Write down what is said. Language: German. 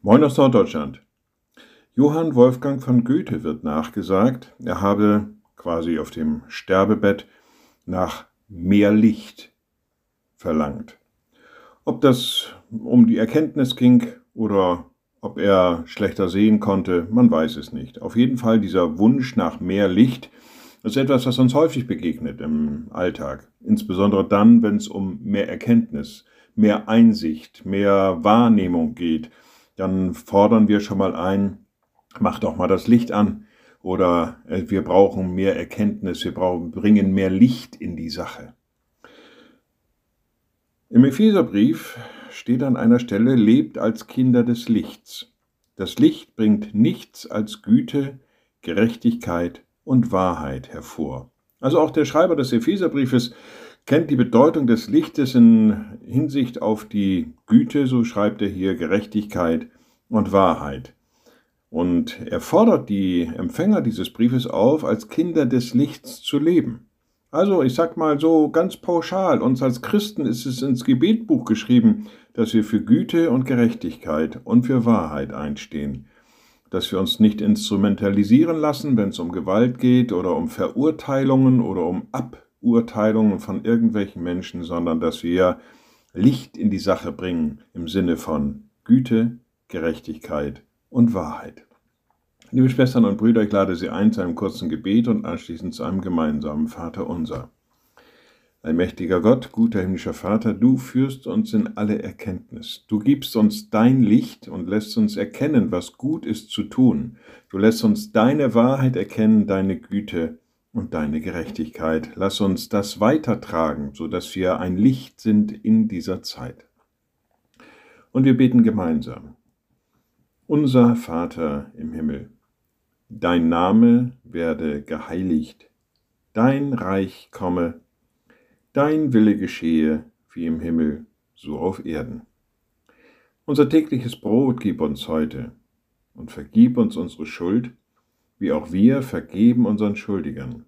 Moin aus Norddeutschland. Johann Wolfgang von Goethe wird nachgesagt, er habe quasi auf dem Sterbebett nach mehr Licht verlangt. Ob das um die Erkenntnis ging oder ob er schlechter sehen konnte, man weiß es nicht. Auf jeden Fall dieser Wunsch nach mehr Licht ist etwas, was uns häufig begegnet im Alltag. Insbesondere dann, wenn es um mehr Erkenntnis, mehr Einsicht, mehr Wahrnehmung geht dann fordern wir schon mal ein, mach doch mal das Licht an oder äh, wir brauchen mehr Erkenntnis, wir brauchen, bringen mehr Licht in die Sache. Im Epheserbrief steht an einer Stelle, lebt als Kinder des Lichts. Das Licht bringt nichts als Güte, Gerechtigkeit und Wahrheit hervor. Also auch der Schreiber des Epheserbriefes kennt die Bedeutung des Lichtes in Hinsicht auf die Güte, so schreibt er hier, Gerechtigkeit und Wahrheit. Und er fordert die Empfänger dieses Briefes auf, als Kinder des Lichts zu leben. Also, ich sag mal so ganz pauschal, uns als Christen ist es ins Gebetbuch geschrieben, dass wir für Güte und Gerechtigkeit und für Wahrheit einstehen. Dass wir uns nicht instrumentalisieren lassen, wenn es um Gewalt geht oder um Verurteilungen oder um Ab Urteilungen von irgendwelchen Menschen, sondern dass wir Licht in die Sache bringen im Sinne von Güte, Gerechtigkeit und Wahrheit. Liebe Schwestern und Brüder, ich lade Sie ein zu einem kurzen Gebet und anschließend zu einem gemeinsamen Vater unser. Allmächtiger Gott, guter himmlischer Vater, du führst uns in alle Erkenntnis. Du gibst uns dein Licht und lässt uns erkennen, was gut ist zu tun. Du lässt uns deine Wahrheit erkennen, deine Güte und deine Gerechtigkeit. Lass uns das weitertragen, so dass wir ein Licht sind in dieser Zeit. Und wir beten gemeinsam. Unser Vater im Himmel, dein Name werde geheiligt, dein Reich komme, dein Wille geschehe, wie im Himmel, so auf Erden. Unser tägliches Brot gib uns heute und vergib uns unsere Schuld, wie auch wir vergeben unseren Schuldigern.